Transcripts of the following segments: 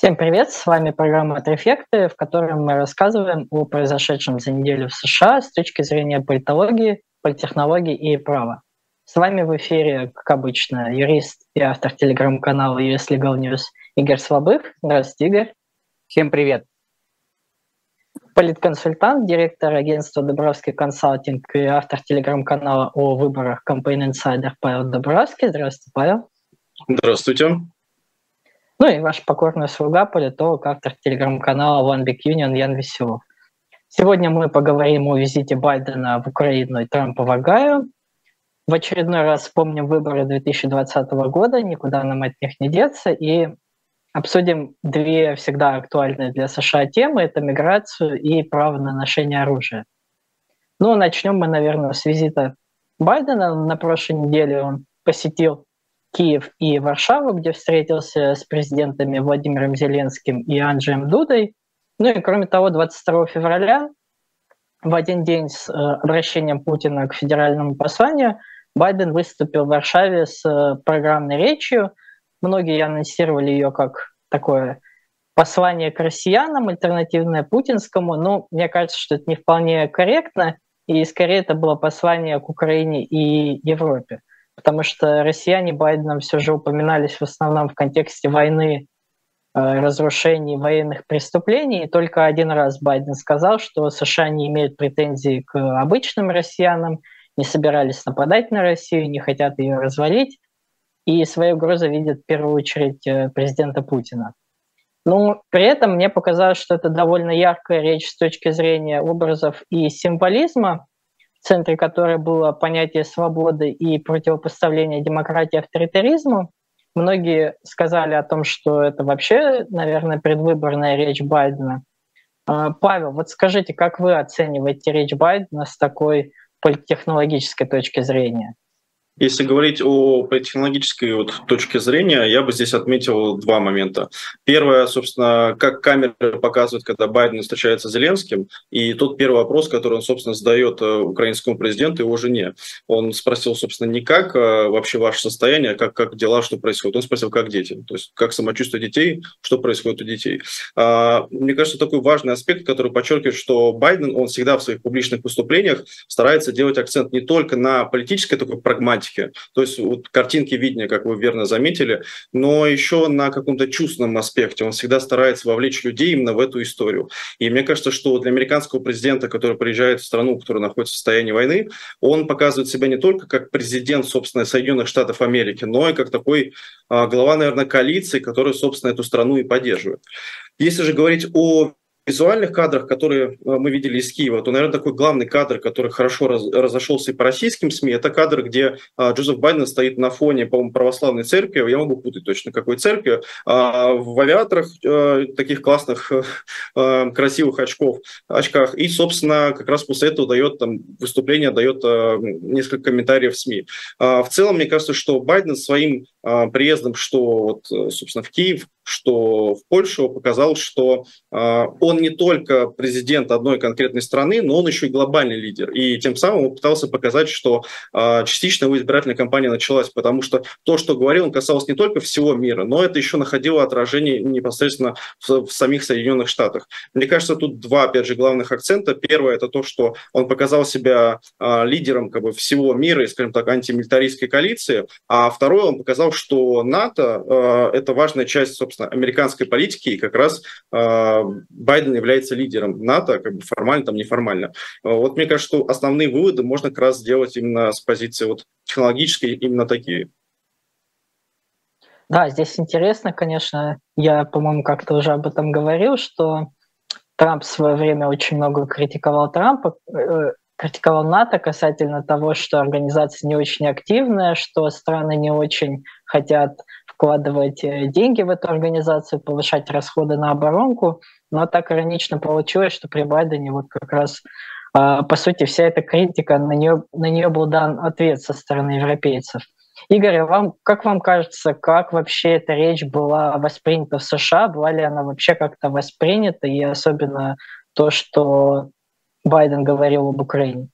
Всем привет, с вами программа «Трефекты», в которой мы рассказываем о произошедшем за неделю в США с точки зрения политологии, политтехнологии и права. С вами в эфире, как обычно, юрист и автор телеграм-канала US Legal News Игорь Слабых. Здравствуйте, Игорь. Всем привет. Политконсультант, директор агентства Добровский консалтинг и автор телеграм-канала о выборах Campaign Insider Павел Добровский. Здравствуйте, Павел. Здравствуйте. Ну и ваш покорный слуга, политолог, автор телеграм-канала One Big Union Ян Веселов. Сегодня мы поговорим о визите Байдена в Украину и Трампа в Огайо. В очередной раз вспомним выборы 2020 года, никуда нам от них не деться, и обсудим две всегда актуальные для США темы – это миграцию и право на ношение оружия. Ну, начнем мы, наверное, с визита Байдена. На прошлой неделе он посетил Киев и Варшаву, где встретился с президентами Владимиром Зеленским и Анджеем Дудой. Ну и кроме того, 22 февраля, в один день с э, обращением Путина к федеральному посланию, Байден выступил в Варшаве с э, программной речью. Многие анонсировали ее как такое послание к россиянам, альтернативное путинскому. Но мне кажется, что это не вполне корректно, и скорее это было послание к Украине и Европе потому что россияне Байденом все же упоминались в основном в контексте войны, э, разрушений военных преступлений. И только один раз Байден сказал, что США не имеют претензий к обычным россиянам, не собирались нападать на Россию, не хотят ее развалить, и свою угрозу видят в первую очередь э, президента Путина. Но при этом мне показалось, что это довольно яркая речь с точки зрения образов и символизма, в центре которой было понятие свободы и противопоставления демократии авторитаризму. Многие сказали о том, что это вообще, наверное, предвыборная речь Байдена. А, Павел, вот скажите, как вы оцениваете речь Байдена с такой политтехнологической точки зрения? Если говорить о технологической вот точке зрения, я бы здесь отметил два момента. Первое, собственно, как камеры показывают, когда Байден встречается с Зеленским, и тот первый вопрос, который он, собственно, задает э, украинскому президенту и его жене. Он спросил, собственно, не как э, вообще ваше состояние, а как, как дела, что происходит. Он спросил, как дети, то есть как самочувствие детей, что происходит у детей. А, мне кажется, такой важный аспект, который подчеркивает, что Байден, он всегда в своих публичных выступлениях старается делать акцент не только на политической такой прагматике, тематике. То есть вот картинки виднее, как вы верно заметили, но еще на каком-то чувственном аспекте. Он всегда старается вовлечь людей именно в эту историю. И мне кажется, что для американского президента, который приезжает в страну, которая находится в состоянии войны, он показывает себя не только как президент, собственно, Соединенных Штатов Америки, но и как такой а, глава, наверное, коалиции, который, собственно, эту страну и поддерживает. Если же говорить о визуальных кадрах, которые э, мы видели из Киева, то, наверное, такой главный кадр, который хорошо раз, разошелся и по российским СМИ, это кадр, где а, Джозеф Байден стоит на фоне, по-моему, православной церкви, я могу путать точно какой церкви, а, в авиаторах а, таких классных, а, красивых очков, очках, и, собственно, как раз после этого дает там выступление, дает а, несколько комментариев в СМИ. А, в целом, мне кажется, что Байден своим приездом, что, вот, собственно, в Киев, что в Польшу, показал, что э, он не только президент одной конкретной страны, но он еще и глобальный лидер. И тем самым он пытался показать, что э, частично его избирательная кампания началась, потому что то, что говорил, он касалось не только всего мира, но это еще находило отражение непосредственно в, самих Соединенных Штатах. Мне кажется, тут два, опять же, главных акцента. Первое – это то, что он показал себя э, лидером как бы, всего мира и, скажем так, антимилитаристской коалиции, а второе, он показал, что НАТО э, – это важная часть, собственно, американской политики, и как раз э, Байден является лидером НАТО, как бы формально, там неформально. Вот мне кажется, что основные выводы можно как раз сделать именно с позиции вот технологической, именно такие. Да, здесь интересно, конечно, я, по-моему, как-то уже об этом говорил, что Трамп в свое время очень много критиковал Трампа, э, критиковал НАТО касательно того, что организация не очень активная, что страны не очень хотят вкладывать э, деньги в эту организацию, повышать расходы на оборонку. Но так иронично получилось, что при Байдене вот как раз а, по сути, вся эта критика, на нее, на нее был дан ответ со стороны европейцев. Игорь, а вам, как вам кажется, как вообще эта речь была воспринята в США? Была ли она вообще как-то воспринята? И особенно то, что Байден говорил об Украине?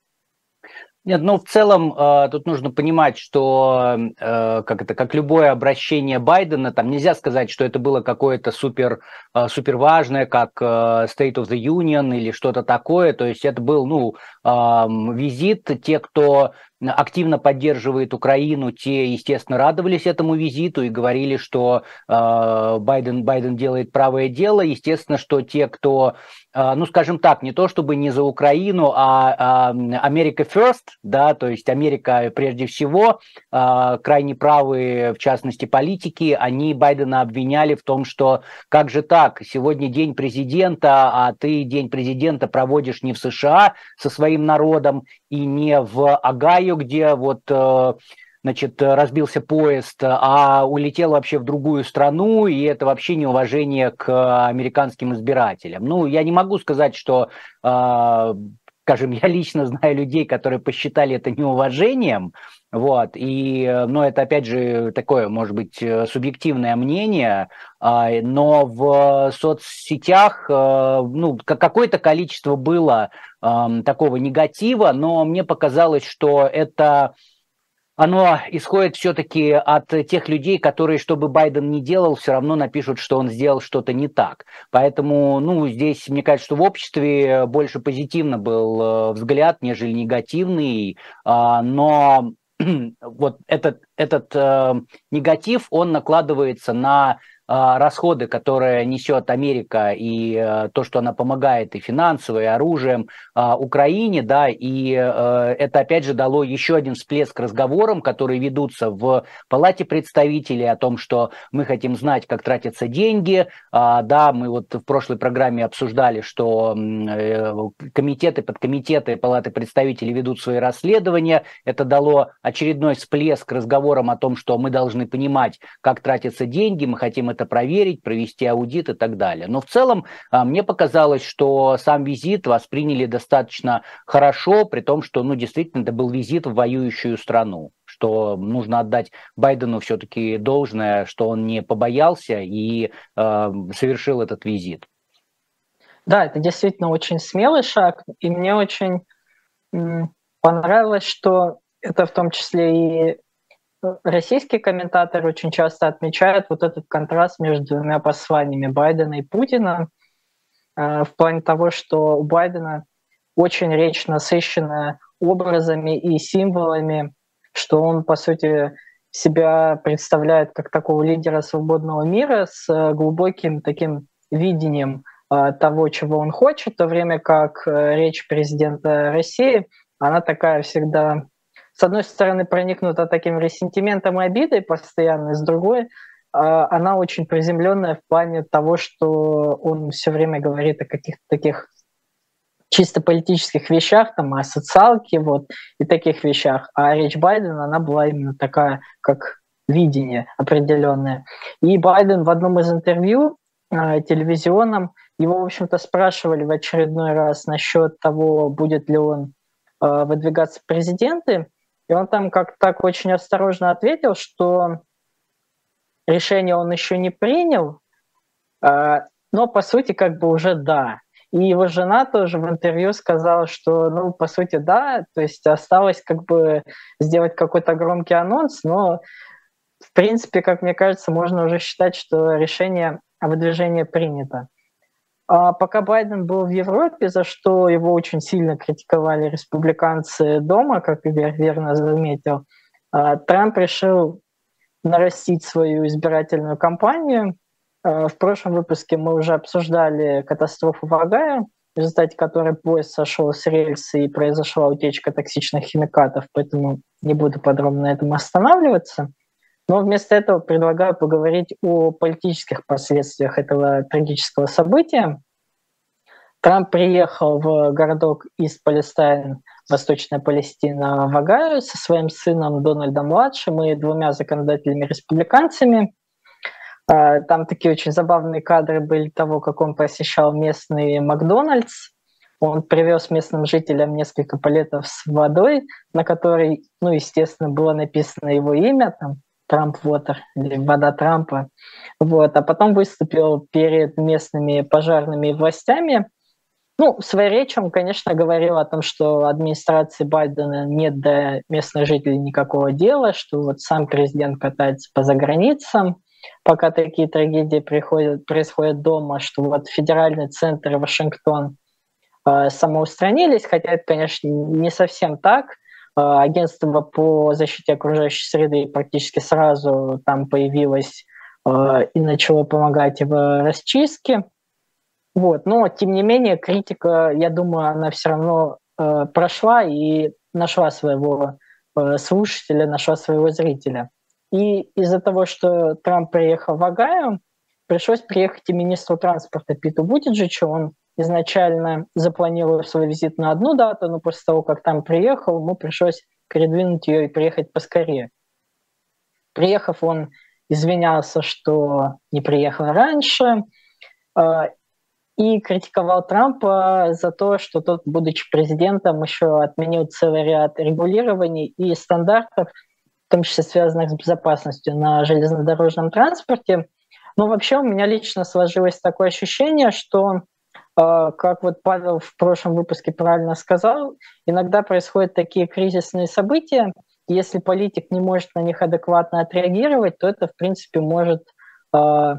Нет, ну в целом э, тут нужно понимать, что э, как это, как любое обращение Байдена, там нельзя сказать, что это было какое-то супер, э, супер важное, как State of the Union или что-то такое. То есть это был, ну, визит. Те, кто активно поддерживает Украину, те, естественно, радовались этому визиту и говорили, что э, Байден, Байден делает правое дело. Естественно, что те, кто, э, ну, скажем так, не то чтобы не за Украину, а Америка э, first, да, то есть Америка прежде всего, э, крайне правые, в частности, политики, они Байдена обвиняли в том, что как же так, сегодня день президента, а ты день президента проводишь не в США со своим народом и не в Агае, Где вот э, значит, разбился поезд, а улетел вообще в другую страну, и это вообще неуважение к американским избирателям. Ну, я не могу сказать, что, э, скажем, я лично знаю людей, которые посчитали это неуважением, вот, и, но это, опять же, такое, может быть, субъективное мнение, а, но в соцсетях, э, ну, какое-то количество было такого негатива, но мне показалось, что это оно исходит все-таки от тех людей, которые, что бы Байден ни делал, все равно напишут, что он сделал что-то не так. Поэтому, ну, здесь, мне кажется, что в обществе больше позитивно был э, взгляд, нежели негативный, а, но вот этот, этот э, негатив, он накладывается на расходы, которые несет Америка и э, то, что она помогает и финансово, и оружием а, Украине, да, и э, это опять же дало еще один всплеск разговорам, которые ведутся в Палате представителей о том, что мы хотим знать, как тратятся деньги, а, да, мы вот в прошлой программе обсуждали, что э, комитеты, подкомитеты Палаты представителей ведут свои расследования, это дало очередной всплеск разговорам о том, что мы должны понимать, как тратятся деньги, мы хотим это проверить, провести аудит и так далее. Но в целом а, мне показалось, что сам визит восприняли достаточно хорошо, при том, что ну, действительно это был визит в воюющую страну что нужно отдать Байдену все-таки должное, что он не побоялся и э, совершил этот визит. Да, это действительно очень смелый шаг, и мне очень понравилось, что это в том числе и российские комментаторы очень часто отмечают вот этот контраст между двумя посланиями Байдена и Путина э, в плане того, что у Байдена очень речь насыщенная образами и символами, что он, по сути, себя представляет как такого лидера свободного мира с глубоким таким видением э, того, чего он хочет, в то время как э, речь президента России, она такая всегда с одной стороны, проникнута таким ресентиментом и обидой постоянно, с другой, а, она очень приземленная в плане того, что он все время говорит о каких-то таких чисто политических вещах, там, о социалке, вот, и таких вещах. А речь Байдена, она была именно такая, как видение определенное. И Байден в одном из интервью э, телевизионном, его, в общем-то, спрашивали в очередной раз насчет того, будет ли он э, выдвигаться в президенты, и он там как так очень осторожно ответил, что решение он еще не принял, а, но по сути как бы уже да. И его жена тоже в интервью сказала, что, ну, по сути, да, то есть осталось как бы сделать какой-то громкий анонс, но, в принципе, как мне кажется, можно уже считать, что решение о выдвижении принято. А пока Байден был в Европе, за что его очень сильно критиковали республиканцы дома, как Игорь верно заметил, а, Трамп решил нарастить свою избирательную кампанию. А, в прошлом выпуске мы уже обсуждали катастрофу в Огайо, в результате которой поезд сошел с рельсы и произошла утечка токсичных химикатов, поэтому не буду подробно на этом останавливаться. Но вместо этого предлагаю поговорить о политических последствиях этого трагического события. Трамп приехал в городок из Палестайн, Восточная Палестина, в Агаю со своим сыном Дональдом-младшим и двумя законодателями-республиканцами. А, там такие очень забавные кадры были того, как он посещал местный Макдональдс. Он привез местным жителям несколько палетов с водой, на которой, ну, естественно, было написано его имя, там, Трамп Water или вода Трампа. Вот. А потом выступил перед местными пожарными властями Ну, своей речи он, конечно, говорил о том, что администрации Байдена нет до местных жителей никакого дела, что вот сам президент катается по заграницам, пока такие трагедии приходят, происходят дома, что вот федеральный центр Вашингтон э, самоустранились, хотя это, конечно, не совсем так. Э, агентство по защите окружающей среды практически сразу там появилось э, и начало помогать в расчистке. Вот. Но, тем не менее, критика, я думаю, она все равно э, прошла и нашла своего слушателя, нашла своего зрителя. И из-за того, что Трамп приехал в Огайо, пришлось приехать и министру транспорта Питу Бутиджичу. Он изначально запланировал свой визит на одну дату, но после того, как там приехал, ему пришлось передвинуть ее и приехать поскорее. Приехав, он извинялся, что не приехал раньше, э, и критиковал Трампа за то, что тот, будучи президентом, еще отменил целый ряд регулирований и стандартов, в том числе связанных с безопасностью на железнодорожном транспорте. Но вообще у меня лично сложилось такое ощущение, что, как вот Павел в прошлом выпуске правильно сказал, иногда происходят такие кризисные события, если политик не может на них адекватно отреагировать, то это, в принципе, может э,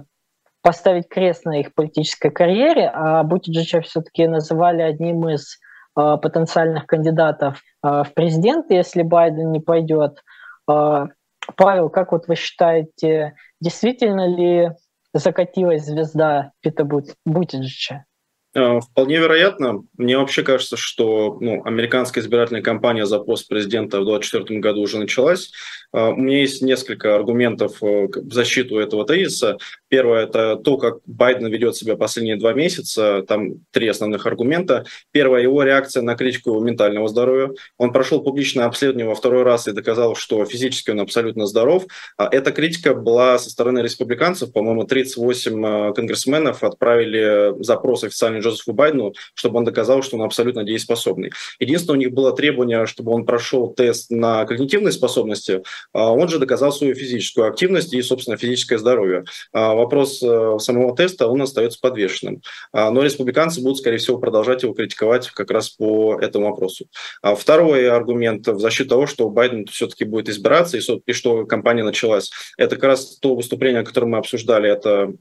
поставить крест на их политической карьере, а Бутиджича все-таки называли одним из э, потенциальных кандидатов в президенты, если Байден не пойдет. Павел, как вот вы считаете, действительно ли закатилась звезда Пита Бутиджича? Э, вполне вероятно. Мне вообще кажется, что ну, американская избирательная кампания за пост президента в 2024 году уже началась. Э, у меня есть несколько аргументов э, в защиту этого тезиса. Первое – это то, как Байден ведет себя последние два месяца. Там три основных аргумента. Первое – его реакция на критику его ментального здоровья. Он прошел публичное обследование во второй раз и доказал, что физически он абсолютно здоров. А эта критика была со стороны республиканцев. По-моему, 38 конгрессменов отправили запрос официальный Джозефу Байдену, чтобы он доказал, что он абсолютно дееспособный. Единственное, у них было требование, чтобы он прошел тест на когнитивные способности, а он же доказал свою физическую активность и, собственно, физическое здоровье. А вопрос э, самого теста, он остается подвешенным. А, но республиканцы будут, скорее всего, продолжать его критиковать как раз по этому вопросу. Второй аргумент в защиту того, что Байден все-таки будет избираться и что кампания началась, это как раз то выступление, которое мы обсуждали, это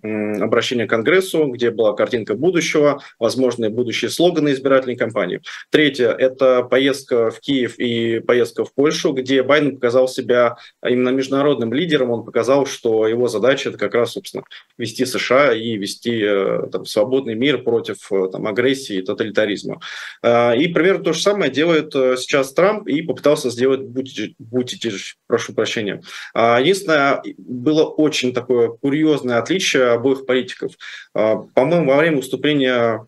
обращение к Конгрессу, где была картинка будущего, возможные будущие слоганы избирательной кампании. Третье – это поездка в Киев и поездка в Польшу, где Байден показал себя именно международным лидером. Он показал, что его задача – это как раз, собственно, вести США и вести э, там, свободный мир против э, там, агрессии и тоталитаризма. А, и примерно то же самое делает э, сейчас Трамп и попытался сделать Бутитиш, прошу прощения. А, единственное, было очень такое курьезное отличие обоих политиков. А, по-моему, во время выступления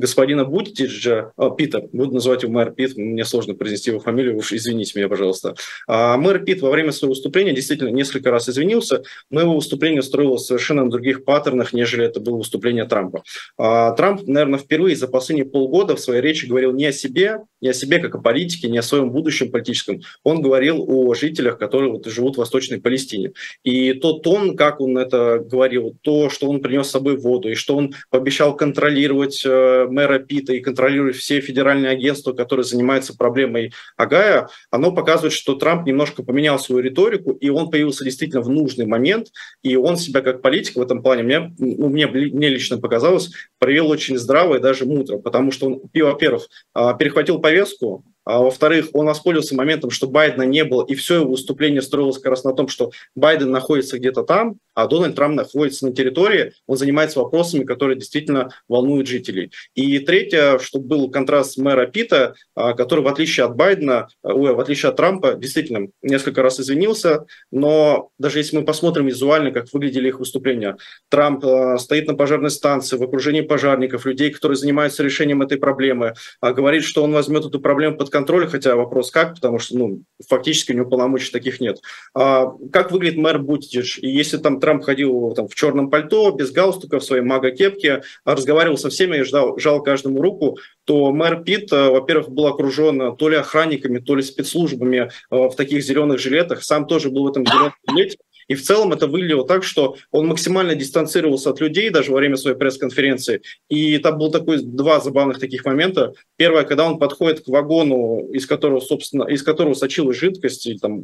господина Бутитиджа, а, Пита, буду называть его мэр Пит, мне сложно произнести его фамилию, уж извините меня, пожалуйста. А, мэр Пит во время своего выступления действительно несколько раз извинился, но его выступление строилось совершенно на других паттернах, нежели это было выступление Трампа. А, Трамп, наверное, впервые за последние полгода в своей речи говорил не о себе, не о себе как о политике, не о своем будущем политическом. Он говорил о жителях, которые вот живут в Восточной Палестине. И тот тон, как он это говорил, то, что он принес с собой воду, и что он пообещал контролировать э, мэра Пита и контролировать все федеральные агентства, которые занимаются проблемой Агая, оно показывает, что Трамп немножко поменял свою риторику, и он появился действительно в нужный момент, и он себя как политик в этом плане, мне, ну, мне, мне лично показалось, провел очень здраво и даже мудро, потому что он, во-первых, а, перехватил повестку, а во-вторых, он воспользовался моментом, что Байдена не было, и все его выступление строилось как раз на том, что Байден находится где-то там, а Дональд Трамп находится на территории, он занимается вопросами, которые действительно волнуют жителей. И третье, что был контраст мэра Пита, а, который в отличие от Байдена, а, ой, в отличие от Трампа, действительно несколько раз извинился, но даже если мы посмотрим визуально, как выглядели их выступления, Трамп а, стоит на пожарной станции в окружении пожарников, людей, которые занимаются решением этой проблемы, говорит, что он возьмет эту проблему под контроль, хотя вопрос как, потому что ну, фактически у него полномочий таких нет. Как выглядит мэр Бутич? И если там Трамп ходил там, в черном пальто, без галстука, в своей мага-кепке, разговаривал со всеми и ждал, жал каждому руку, то мэр Питт, э, во-первых, был окружен то ли охранниками, то ли спецслужбами э, в таких зеленых жилетах, сам тоже был в этом зеленом жилете, И в целом это выглядело так, что он максимально дистанцировался от людей даже во время своей пресс-конференции. И там был такой два забавных таких момента. Первое, когда он подходит к вагону, из которого, собственно, из которого сочилась жидкость, или там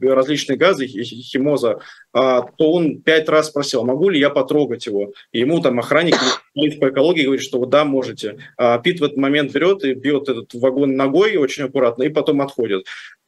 различные газы, химоза, а, то он пять раз спросил, могу ли я потрогать его. И ему там охранник по экологии говорит, что да, можете. А Пит в этот момент берет и бьет этот вагон ногой очень аккуратно и потом отходит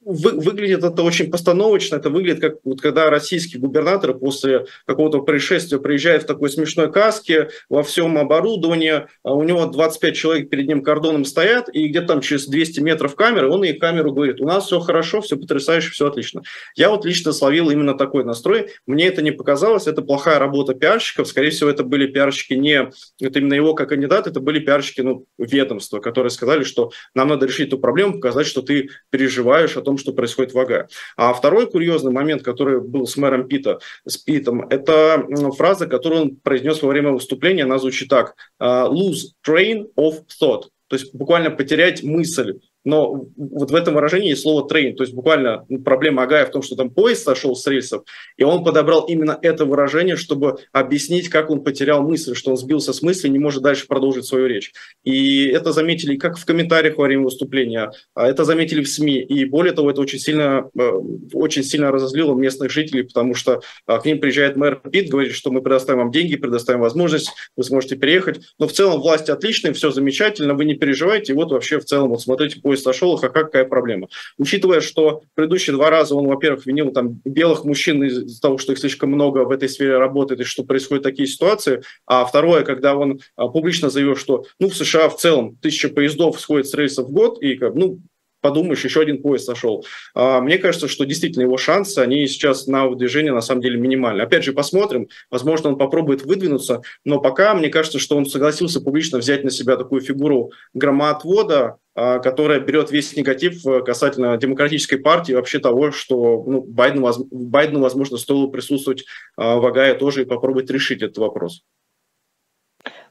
вы, выглядит это очень постановочно. Это выглядит как вот когда российские губернаторы после какого-то происшествия приезжают в такой смешной каске во всем оборудовании. А у него 25 человек перед ним кордоном стоят, и где-то там через 200 метров камеры, он и камеру говорит, у нас все хорошо, все потрясающе, все отлично. Я вот лично словил именно такой настрой. Мне это не показалось, это плохая работа пиарщиков. Скорее всего, это были пиарщики не, это именно его как кандидат, это были пиарщики ну, ведомства, которые сказали, что нам надо решить эту проблему, показать, что ты переживаешь о том, что происходит в АГА. А второй курьезный момент, который был с мэром Пита, с Питом, это фраза, которую он произнес во время выступления, она звучит так. «Lose train of thought». То есть буквально потерять мысль но вот в этом выражении есть слово «трейн», то есть буквально проблема Агая в том, что там поезд сошел с рельсов, и он подобрал именно это выражение, чтобы объяснить, как он потерял мысль, что он сбился с мысли, не может дальше продолжить свою речь. И это заметили как в комментариях во время выступления, а это заметили в СМИ, и более того, это очень сильно, э, очень сильно разозлило местных жителей, потому что а, к ним приезжает мэр Пит, говорит, что мы предоставим вам деньги, предоставим возможность, вы сможете переехать, но в целом власти отличные, все замечательно, вы не переживайте, и вот вообще в целом, вот смотрите, поезд сошел, а какая проблема. Учитывая, что предыдущие два раза он, во-первых, винил там белых мужчин из-за того, что их слишком много в этой сфере работает и что происходят такие ситуации, а второе, когда он а, публично заявил, что ну, в США в целом тысяча поездов сходит с рейсов в год, и ну, подумаешь, еще один поезд сошел. А, мне кажется, что действительно его шансы, они сейчас на выдвижение на самом деле минимальны. Опять же, посмотрим, возможно, он попробует выдвинуться, но пока мне кажется, что он согласился публично взять на себя такую фигуру громоотвода, а, которая берет весь негатив э, касательно демократической партии, вообще того, что ну, Байдену, Байдену, возможно, стоило присутствовать а, в Агае тоже и попробовать решить этот вопрос.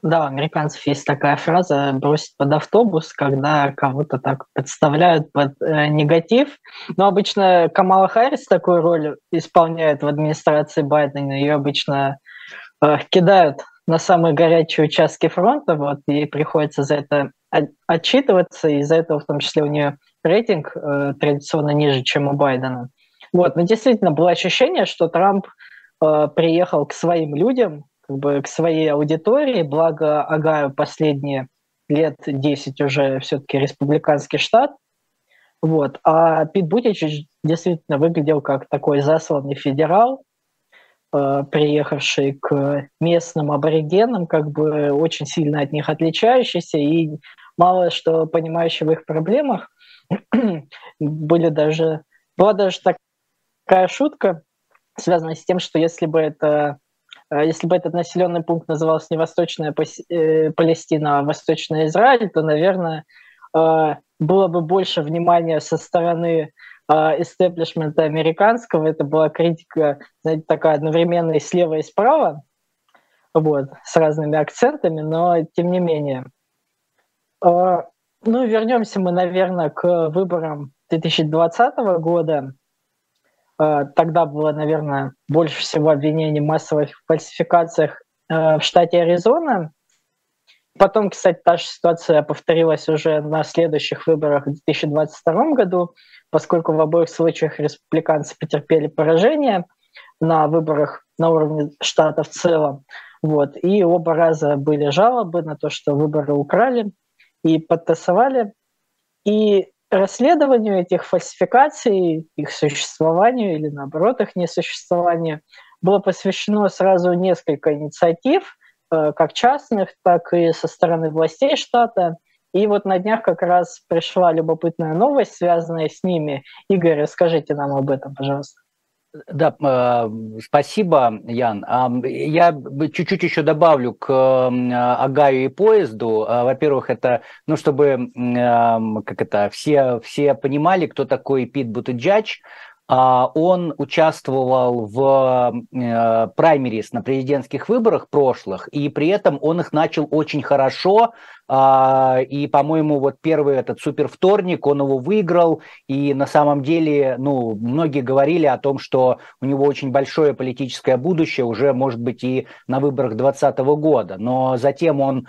Да, у американцев есть такая фраза «бросить под автобус», когда кого-то так подставляют под э, негатив. Но обычно Камала Харрис такую роль исполняет в администрации Байдена. Ее обычно э, кидают на самые горячие участки фронта, вот, и приходится за это отчитываться, и из-за этого в том числе у нее рейтинг э, традиционно ниже, чем у Байдена. Вот, но действительно было ощущение, что Трамп э, приехал к своим людям, как бы к своей аудитории, благо Агаю последние лет 10 уже все-таки республиканский штат, вот. А Пит Бутич действительно выглядел как такой засланный федерал, э, приехавший к местным аборигенам, как бы очень сильно от них отличающийся и мало что понимающий в их проблемах. Были даже, была даже такая шутка, связанная с тем, что если бы это если бы этот населенный пункт назывался не Восточная э, Палестина, а Восточный Израиль, то, наверное, э, было бы больше внимания со стороны истеблишмента американского. Это была критика, знаете, такая одновременно и слева, и справа, вот, с разными акцентами, но тем не менее. Ну, вернемся мы, наверное, к выборам 2020 года. Э, тогда было, наверное, больше всего обвинений в массовых фальсификациях э, в штате Аризона. Потом, кстати, та же ситуация повторилась уже на следующих выборах в 2022 году, поскольку в обоих случаях республиканцы потерпели поражение на выборах на уровне штата в целом. Вот. И оба раза были жалобы на то, что выборы украли и подтасовали. И расследованию этих фальсификаций, их существованию или наоборот их несуществованию было посвящено сразу несколько инициатив, э, как частных, так и со стороны властей штата. И вот на днях как раз пришла любопытная новость, связанная с ними. Игорь, расскажите нам об этом, пожалуйста. Да, э, спасибо, Ян. Я чуть-чуть еще добавлю к Агаю и поезду. А, во-первых, это, ну, чтобы как это, все, все понимали, кто такой Пит Бутыджач. А, он участвовал в э, праймерис на президентских выборах прошлых, и при этом он их начал очень хорошо, а, и, по-моему, вот первый этот супер вторник, он его выиграл, и на самом деле, ну, многие говорили о том, что у него очень большое политическое будущее, уже, может быть, и на выборах 2020 года, но затем он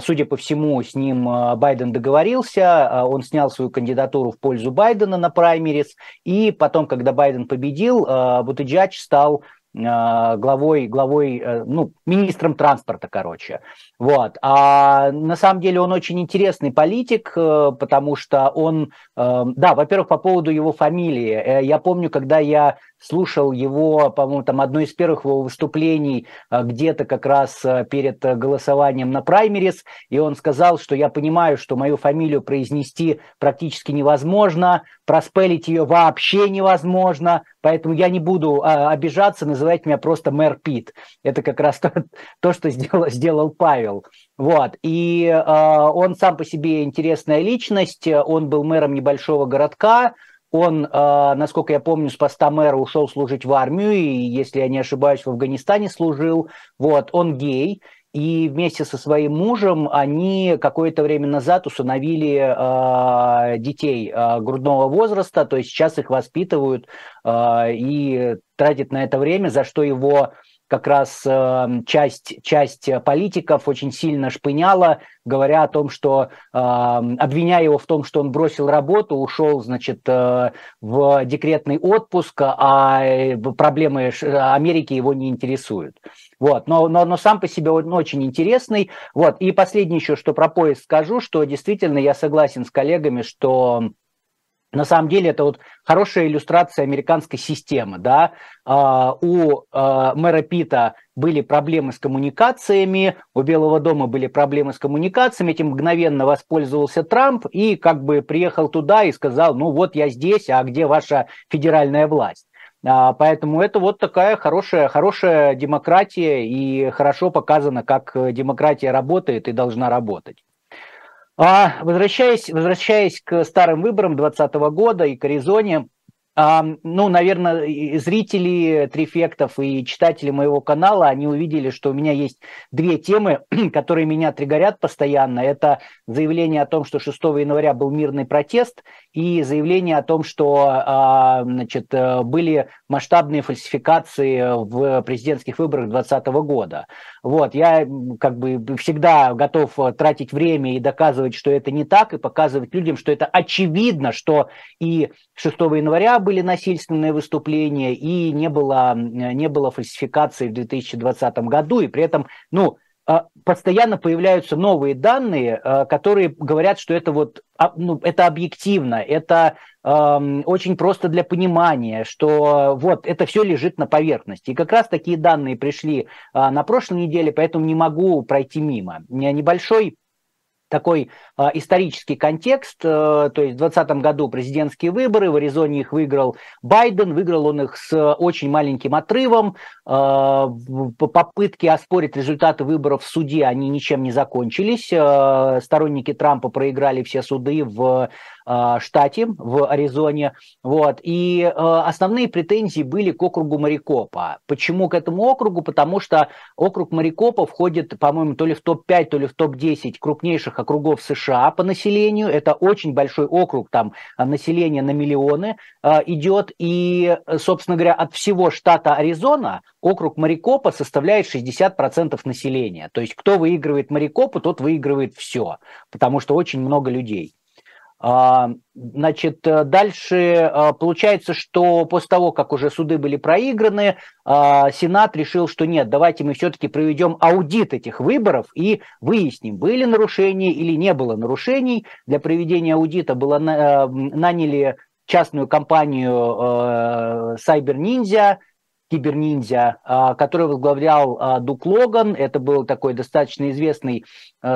Судя по всему, с ним а, Байден договорился, а, он снял свою кандидатуру в пользу Байдена на праймерис, и потом, когда Байден победил, Бутыджач стал главой, главой, э, ну, министром транспорта, короче. Вот. А на самом деле он очень интересный политик, э, потому что он, э, да, во-первых, по поводу его фамилии. Я помню, когда я слушал его, по-моему, там одно из первых его выступлений где-то как раз перед голосованием на праймерис, и он сказал, что я понимаю, что мою фамилию произнести практически невозможно, проспелить ее вообще невозможно, поэтому я не буду обижаться, называть меня просто мэр Пит. Это как раз то, то что сделал, сделал Павел. Вот. И э, он сам по себе интересная личность, он был мэром небольшого городка, он, а, насколько я помню, с поста мэра ушел служить в армию, и, если я не ошибаюсь, в Афганистане служил. Вот, он гей, и вместе со своим мужем они какое-то время назад усыновили э, детей э, грудного возраста, то есть сейчас их воспитывают э, и тратят на это время, за что его как раз э, часть, часть политиков очень сильно шпыняла, говоря о том, что э, обвиняя его в том, что он бросил работу, ушел, значит, э, в декретный отпуск, а э, проблемы Америки его не интересуют. Вот, но, но, но сам по себе он очень интересный. Вот, и последнее еще, что про поезд скажу, что действительно я согласен с коллегами, что на самом деле это вот хорошая иллюстрация американской системы. Да? А, у а, мэра Пита были проблемы с коммуникациями, у Белого дома были проблемы с коммуникациями, этим мгновенно воспользовался Трамп и как бы приехал туда и сказал, ну вот я здесь, а где ваша федеральная власть? А, поэтому это вот такая хорошая, хорошая демократия и хорошо показано, как демократия работает и должна работать. А возвращаясь, возвращаясь к старым выборам 2020 года и к Аризоне, ну, наверное, зрители Трифектов и читатели моего канала, они увидели, что у меня есть две темы, которые меня триггорят постоянно. Это заявление о том, что 6 января был мирный протест, и заявление о том, что а, значит, э, были масштабные фальсификации в президентских выборах 2020 года. Вот, я как бы всегда готов тратить время и доказывать, что это не так, и показывать людям, что это очевидно, что и 6 января были насильственные выступления, и не было, не было фальсификации в 2020 году, и при этом, ну, а, постоянно появляются новые данные, а, которые говорят, что это вот а, ну, это объективно, это э, очень просто для понимания, что вот это все лежит на поверхности. И как раз такие данные пришли э, на прошлой неделе, поэтому не могу пройти мимо. Небольшой такой э, исторический контекст, э, то есть в 2020 году президентские выборы, в Аризоне их выиграл Байден, выиграл он их с очень маленьким отрывом, э, попытки оспорить результаты выборов в суде, они ничем не закончились, э, сторонники Трампа проиграли все суды в э, штате, в Аризоне, вот, и э, основные претензии были к округу Марикопа. Почему к этому округу? Потому что округ Марикопа входит, по-моему, то ли в топ-5, то ли в топ-10 крупнейших округов США по населению. Это очень большой округ, там а, население на миллионы идет. И, собственно говоря, от всего штата Аризона округ Марикопа составляет 60% населения. То есть кто выигрывает Марикопу, тот выигрывает все, потому что очень много людей. А, значит, дальше э, получается, что после того, как уже суды были проиграны, а, Сенат решил, что нет, давайте мы все-таки проведем аудит этих выборов и выясним, были нарушения или не было нарушений. Для проведения аудита было, наняли частную компанию Cyber Ninja, киберниндзя, который возглавлял Дук Логан. Это был такой достаточно известный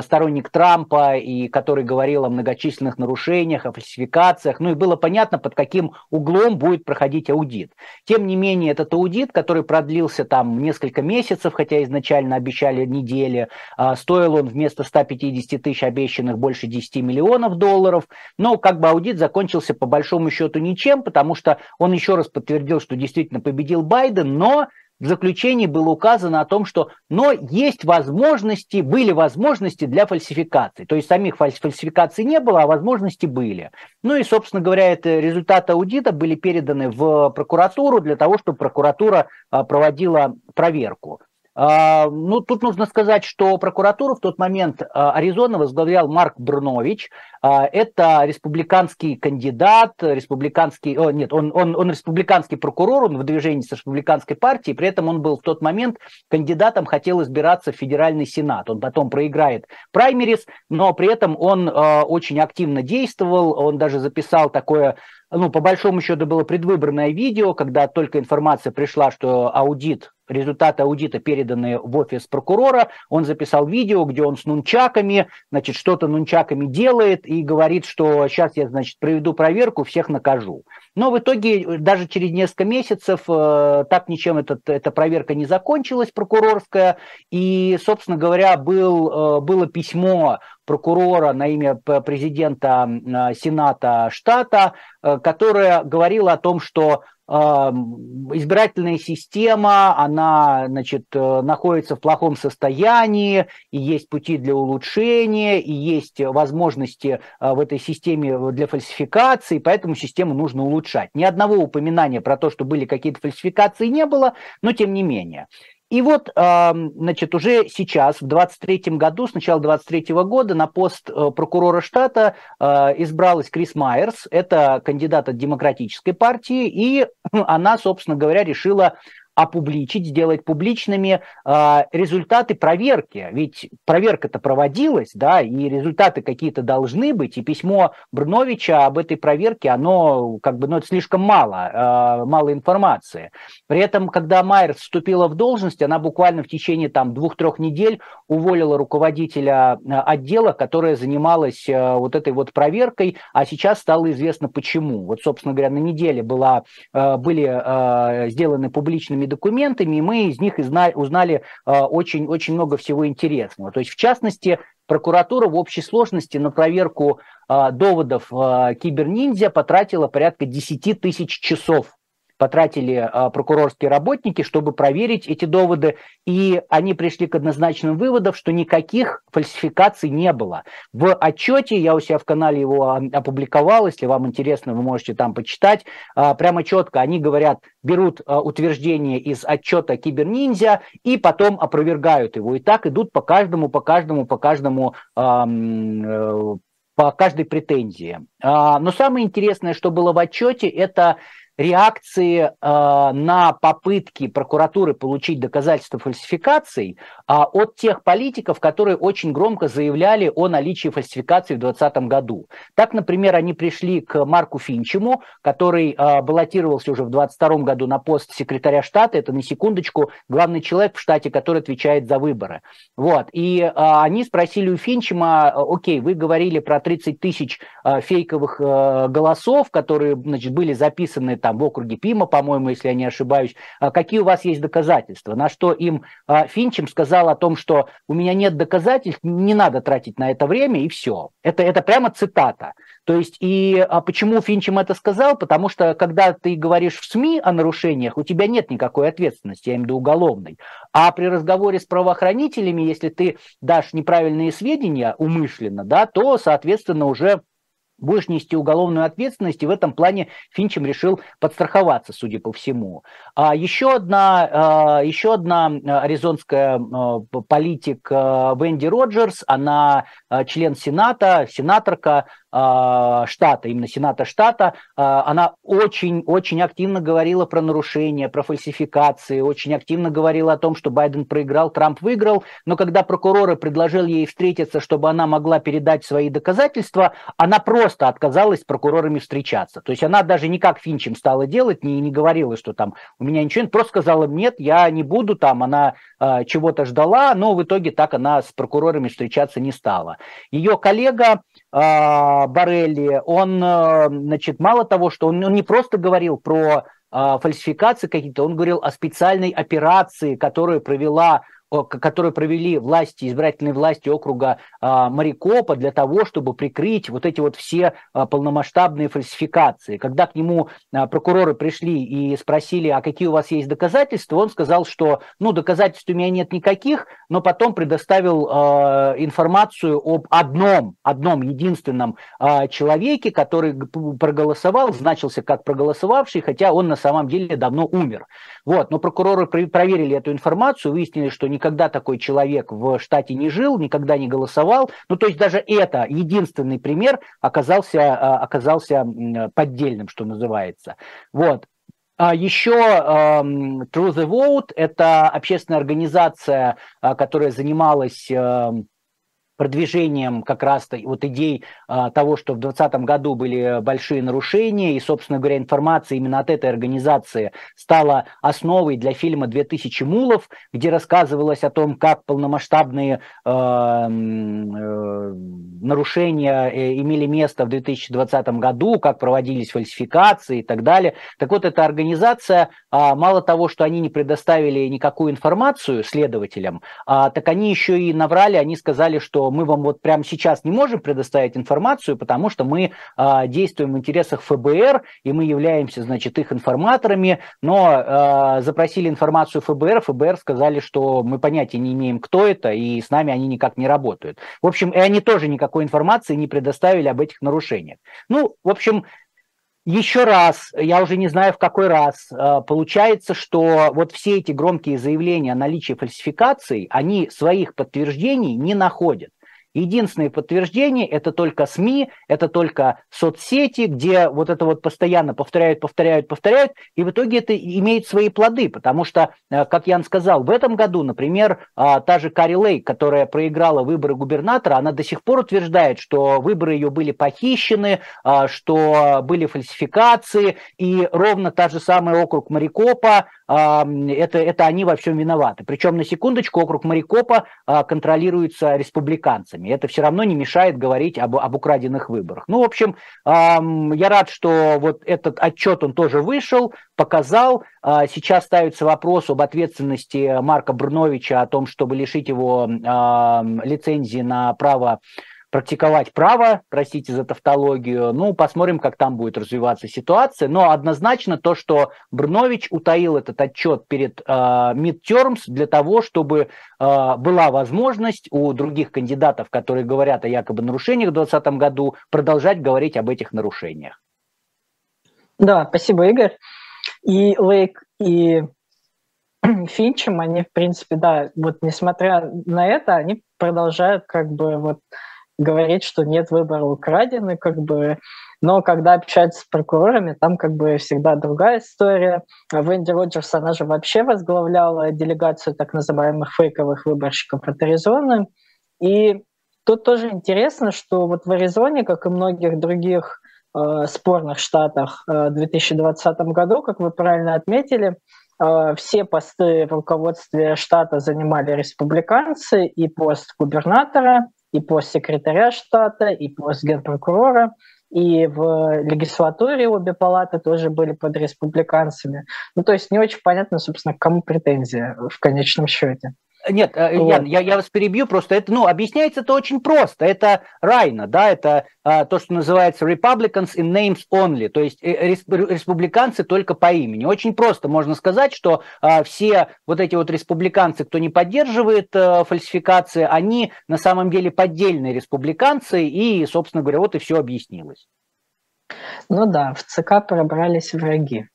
сторонник Трампа, и который говорил о многочисленных нарушениях, о фальсификациях. Ну и было понятно, под каким углом будет проходить аудит. Тем не менее, этот аудит, который продлился там несколько месяцев, хотя изначально обещали недели, стоил он вместо 150 тысяч обещанных больше 10 миллионов долларов. Но как бы аудит закончился по большому счету ничем, потому что он еще раз подтвердил, что действительно победил Байден, но в заключении было указано о том, что но есть возможности, были возможности для фальсификации. То есть самих фальсификаций не было, а возможности были. Ну и, собственно говоря, это результаты аудита были переданы в прокуратуру для того, чтобы прокуратура а, проводила проверку. А, ну, тут нужно сказать, что прокуратуру в тот момент а, Аризона возглавлял Марк Брнович. А, это республиканский кандидат, республиканский, о, нет, он, он, он республиканский прокурор, он в движении с республиканской партией, при этом он был в тот момент кандидатом, хотел избираться в федеральный сенат. Он потом проиграет праймерис, но при этом он очень активно действовал, он даже записал такое ну, по большому счету было предвыборное видео, когда только информация пришла, что аудит результаты аудита переданы в офис прокурора. Он записал видео, где он с нунчаками, значит, что-то нунчаками делает и говорит, что сейчас я, значит, проведу проверку, всех накажу. Но в итоге даже через несколько месяцев э, так ничем этот, эта проверка не закончилась, прокурорская. И, собственно говоря, был, э, было письмо прокурора на имя президента э, Сената штата, э, которое говорило о том, что избирательная система, она значит, э, находится в плохом состоянии, и есть пути для улучшения, и есть возможности э, в этой системе для фальсификации, поэтому систему нужно улучшать. Ни одного упоминания про то, что были какие-то фальсификации, не было, но тем не менее. И вот, значит, уже сейчас, в 23 году, с начала 23 года, на пост э, прокурора штата э, избралась Крис Майерс, это кандидат от Демократической партии, и она, собственно говоря, решила опубличить, сделать публичными э, результаты проверки. Ведь проверка-то проводилась, да, и результаты какие-то должны быть, и письмо Брновича об этой проверке, оно как бы, ну, это слишком мало, э, мало информации. При этом, когда Майер вступила в должность, она буквально в течение там двух-трех недель уволила руководителя а, отдела, которая занималась э, вот этой вот проверкой, а сейчас стало известно почему. Вот, собственно говоря, на неделе была, э, были э, сделаны публичными документами, и мы из них узнали очень-очень много всего интересного. То есть, в частности, прокуратура в общей сложности на проверку доводов киберниндзя потратила порядка 10 тысяч часов потратили а, прокурорские работники, чтобы проверить эти доводы, и они пришли к однозначным выводам, что никаких фальсификаций не было. В отчете, я у себя в канале его опубликовал, если вам интересно, вы можете там почитать, а, прямо четко они говорят, берут а, утверждение из отчета Киберниндзя и потом опровергают его. И так идут по каждому, по каждому, по каждому э, по каждой претензии. Но самое интересное, что было в отчете, это реакции э, на попытки прокуратуры получить доказательства фальсификаций э, от тех политиков, которые очень громко заявляли о наличии фальсификаций в 2020 году. Так, например, они пришли к Марку Финчему, который э, баллотировался уже в 2022 году на пост секретаря штата, это на секундочку главный человек в штате, который отвечает за выборы. Вот. И э, они спросили у Финчема, окей, вы говорили про 30 тысяч э, фейковых э, голосов, которые значит, были записаны там в округе Пима, по-моему, если я не ошибаюсь, а какие у вас есть доказательства? На что им а, Финчем сказал о том, что у меня нет доказательств, не надо тратить на это время, и все. Это, это прямо цитата. То есть, и а почему Финчем это сказал? Потому что, когда ты говоришь в СМИ о нарушениях, у тебя нет никакой ответственности, я имею в виду уголовной. А при разговоре с правоохранителями, если ты дашь неправильные сведения умышленно, да, то, соответственно, уже будешь нести уголовную ответственность, и в этом плане Финчем решил подстраховаться, судя по всему. А еще одна, а, еще одна аризонская а, политик а, Венди Роджерс, она член Сената, сенаторка, а, штата, именно Сената штата, а, она очень-очень активно говорила про нарушения, про фальсификации, очень активно говорила о том, что Байден проиграл, Трамп выиграл, но когда прокуроры предложили ей встретиться, чтобы она могла передать свои доказательства, она просто отказалась с прокурорами встречаться. То есть она даже не как Финчем стала делать, не, не говорила, что там у меня ничего нет, просто сказала, нет, я не буду там, она чего-то ждала, но в итоге так она с прокурорами встречаться не стала. Ее коллега э, Барелли, он, э, значит, мало того, что он, он не просто говорил про э, фальсификации какие-то, он говорил о специальной операции, которую провела которые провели власти, избирательные власти округа а, Марикопа для того, чтобы прикрыть вот эти вот все а, полномасштабные фальсификации. Когда к нему а, прокуроры пришли и спросили, а какие у вас есть доказательства, он сказал, что ну, доказательств у меня нет никаких, но потом предоставил информацию об одном, одном единственном человеке, который проголосовал, значился как проголосовавший, хотя он на самом деле давно умер. Вот, но прокуроры проверили эту информацию, выяснили, что никогда такой человек в штате не жил, никогда не голосовал. Ну, то есть даже это единственный пример оказался, а, оказался поддельным, что называется. Вот. А еще um, True the Vote – это общественная организация, а, которая занималась продвижением как раз вот идей а, того, что в 2020 году были большие нарушения, и, собственно говоря, информация именно от этой организации стала основой для фильма «2000 мулов», где рассказывалось о том, как полномасштабные э, э, нарушения э, имели место в 2020 году, как проводились фальсификации и так далее. Так вот, эта организация, э, мало того, что они не предоставили никакую информацию следователям, так они еще и наврали, они сказали, что мы вам вот прямо сейчас не можем предоставить информацию, потому что мы э, действуем в интересах ФБР, и мы являемся, значит, их информаторами, но э, запросили информацию ФБР, ФБР сказали, что мы понятия не имеем, кто это, и с нами они никак не работают. В общем, и они тоже никакой информации не предоставили об этих нарушениях. Ну, в общем, еще раз, я уже не знаю в какой раз, получается, что вот все эти громкие заявления о наличии фальсификаций, они своих подтверждений не находят. Единственное подтверждение – это только СМИ, это только соцсети, где вот это вот постоянно повторяют, повторяют, повторяют, и в итоге это имеет свои плоды, потому что, э, как Ян сказал, в этом году, например, а, та же Кари Лейк, которая проиграла выборы губернатора, она до сих пор утверждает, что выборы ее были похищены, а, что были фальсификации, и ровно та же самая округ Марикопа, это, это они во всем виноваты. Причем, на секундочку, округ Марикопа а, контролируется республиканцами. Это все равно не мешает говорить об, об украденных выборах. Ну, в общем, я рад, что вот этот отчет, он тоже вышел, показал. А, сейчас ставится вопрос об ответственности Марка Брновича, о том, чтобы лишить его лицензии на право практиковать право, простите за тавтологию. Ну, посмотрим, как там будет развиваться ситуация. Но однозначно то, что Брнович утаил этот отчет перед э, для того, чтобы э, была возможность у других кандидатов, которые говорят о якобы нарушениях в 2020 году, продолжать говорить об этих нарушениях. Да, спасибо, Игорь. И Лейк, и Финчем, они, в принципе, да, вот несмотря на это, они продолжают как бы вот говорить, что нет выбора украдены, как бы, но когда общаются с прокурорами, там как бы всегда другая история. Венди Роджерс, она же вообще возглавляла делегацию так называемых фейковых выборщиков от Аризоны. И тут тоже интересно, что вот в Аризоне, как и многих других э, спорных штатах э, в 2020 году, как вы правильно отметили, э, все посты в руководстве штата занимали республиканцы, и пост губернатора, и пост секретаря штата, и пост генпрокурора, и в легислатуре обе палаты тоже были под республиканцами. Ну, то есть не очень понятно, собственно, кому претензия в конечном счете. Нет, э, Ян, я, я вас перебью, просто это, ну, объясняется это очень просто. Это райно, да, это а, то, что называется Republicans in names only, то есть э, республиканцы только по имени. Очень просто можно сказать, что а, все вот эти вот республиканцы, кто не поддерживает а, фальсификации, они на самом деле поддельные республиканцы, и, собственно говоря, вот и все объяснилось. Ну да, в ЦК пробрались враги.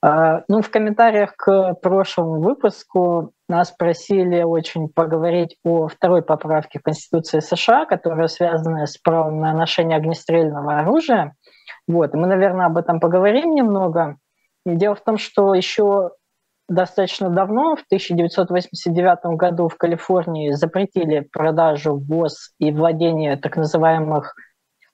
А, ну, в комментариях к прошлому выпуску нас просили очень поговорить о второй поправке Конституции США, которая связана с правом на ношение огнестрельного оружия. Вот, мы, наверное, об этом поговорим немного. И дело в том, что еще достаточно давно, в 1989 году в Калифорнии запретили продажу, ввоз и владение так называемых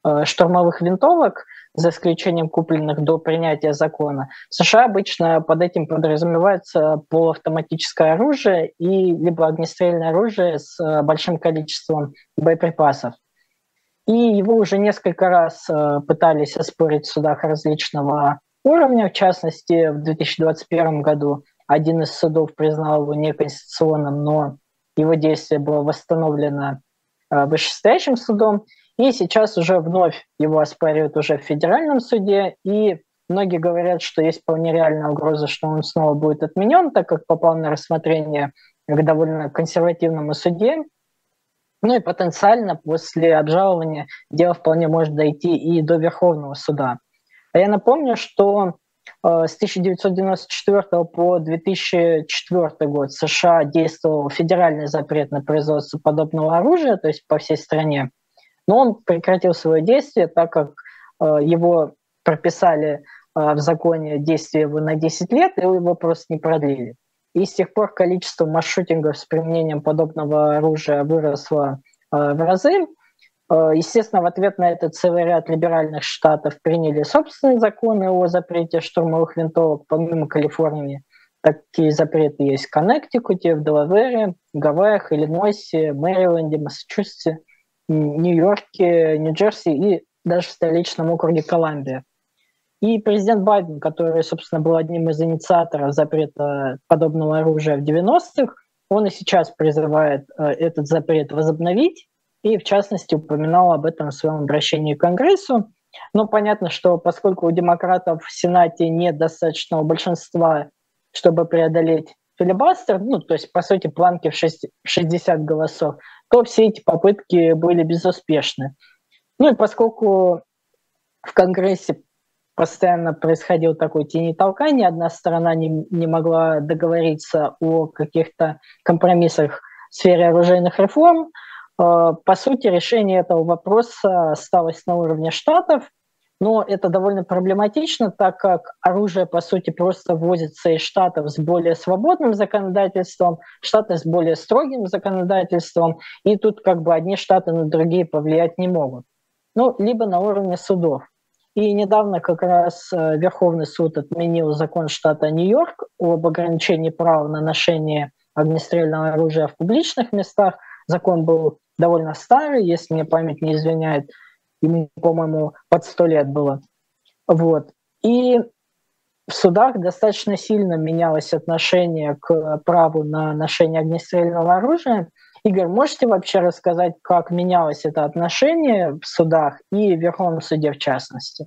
э, штурмовых винтовок, за исключением купленных до принятия закона. В США обычно под этим подразумевается полуавтоматическое оружие и либо огнестрельное оружие с э, большим количеством боеприпасов. И его уже несколько раз э, пытались оспорить в судах различного уровня, в частности, в 2021 году один из судов признал его неконституционным, но его действие было восстановлено э, вышестоящим судом, и сейчас уже вновь его оспаривают уже в федеральном суде, и многие говорят, что есть вполне реальная угроза, что он снова будет отменен, так как попал на рассмотрение к довольно консервативному суде. Ну и потенциально после обжалования дело вполне может дойти и до Верховного суда. А я напомню, что Э, с 1994 по 2004 год США действовал федеральный запрет на производство подобного оружия, то есть по всей стране. Но он прекратил свое действие, так как э, его прописали э, в законе действие его на 10 лет, и его просто не продлили. И с тех пор количество маршрутингов с применением подобного оружия выросло в разы. Э, естественно, в ответ на это целый ряд либеральных штатов приняли собственные законы о запрете штурмовых винтовок, помимо Калифорнии. Такие запреты есть в Коннектикуте, в Делавере, Гавайях, Иллинойсе, Мэриленде, Массачусетсе, Нью-Йорке, Нью-Джерси и даже в столичном округе Колумбия. И президент Байден, который, собственно, был одним из инициаторов запрета подобного оружия в 90-х, он и сейчас призывает э, этот запрет возобновить, и, в частности, упоминал об этом в своем обращении к Конгрессу. Но понятно, что поскольку у демократов в Сенате нет достаточного большинства, чтобы преодолеть филибастер, ну, то есть, по сути, планки в 60 голосов, то все эти попытки были безуспешны. Ну и поскольку в Конгрессе постоянно происходил такой тени толкания, одна сторона не, не могла договориться о каких-то компромиссах в сфере оружейных реформ, Э, по сути, решение этого вопроса осталось на уровне штатов, но это довольно проблематично, так как оружие, по сути, просто ввозится из штатов с более свободным законодательством, штаты с более строгим законодательством, и тут как бы одни штаты на другие повлиять не могут. Ну, либо на уровне судов. И недавно как раз э, Верховный суд отменил закон штата Нью-Йорк об ограничении права на ношение огнестрельного оружия в публичных местах. Закон был довольно старый, если мне память не изменяет, ему, по-моему, под сто лет было. Вот. И в судах достаточно сильно менялось отношение к праву на ношение огнестрельного оружия. Игорь, можете вообще рассказать, как менялось это отношение в судах и в Верховном суде в частности?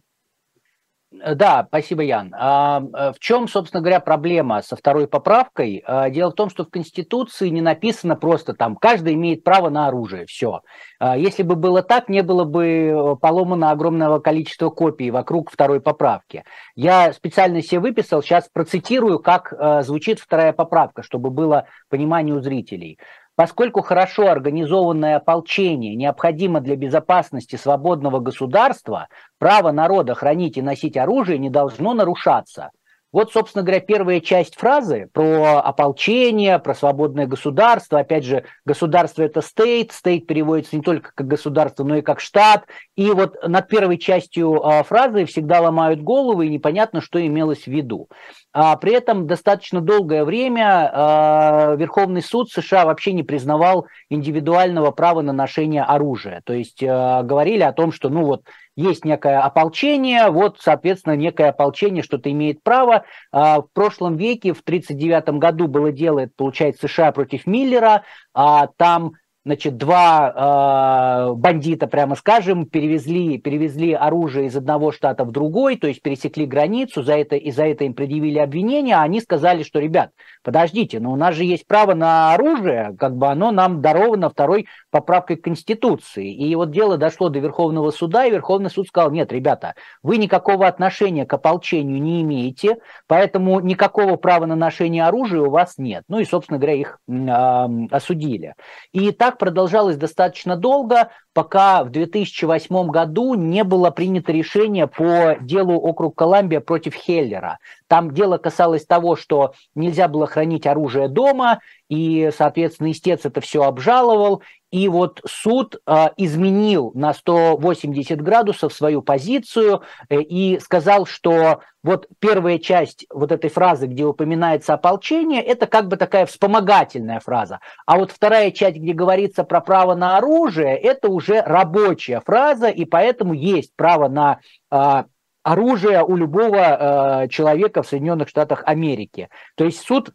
Э, да, спасибо, Ян. А, э, в чем, собственно говоря, проблема со второй поправкой? А, дело в том, что в Конституции не написано просто там «каждый имеет право на оружие», все. А, если бы было так, не было бы э, поломано огромного количества копий вокруг второй поправки. Я специально себе выписал, сейчас процитирую, как звучит вторая поправка, чтобы было понимание у зрителей. Поскольку хорошо организованное ополчение необходимо для безопасности свободного государства, право народа хранить и носить оружие не должно нарушаться – вот, собственно говоря, первая часть фразы про ополчение, про свободное государство. Опять же, государство это стейт, стейт переводится не только как государство, но и как штат. И вот над первой частью а, фразы всегда ломают головы, и непонятно, что имелось в виду. А при этом достаточно долгое время а, Верховный суд США вообще не признавал индивидуального права на ношение оружия. То есть а, говорили о том, что ну вот есть некое ополчение, вот, соответственно, некое ополчение что-то имеет право. А, в прошлом веке, в 1939 году было дело, это, получается, США против Миллера, а там значит, два э, бандита, прямо скажем, перевезли, перевезли оружие из одного штата в другой, то есть пересекли границу, за это, и за это им предъявили обвинения, а они сказали, что, ребят, подождите, но у нас же есть право на оружие, как бы оно нам даровано второй поправкой Конституции. И вот дело дошло до Верховного суда, и Верховный суд сказал, нет, ребята, вы никакого отношения к ополчению не имеете, поэтому никакого права на ношение оружия у вас нет. Ну и, собственно говоря, их э, осудили. И так продолжалось достаточно долго, пока в 2008 году не было принято решение по делу округ Колумбия против Хеллера. Там дело касалось того, что нельзя было хранить оружие дома, и, соответственно, истец это все обжаловал, и вот суд э, изменил на 180 градусов свою позицию э, и сказал, что вот первая часть вот этой фразы, где упоминается ополчение, это как бы такая вспомогательная фраза. А вот вторая часть, где говорится про право на оружие, это уже рабочая фраза, и поэтому есть право на э, оружие у любого э, человека в Соединенных Штатах Америки. То есть суд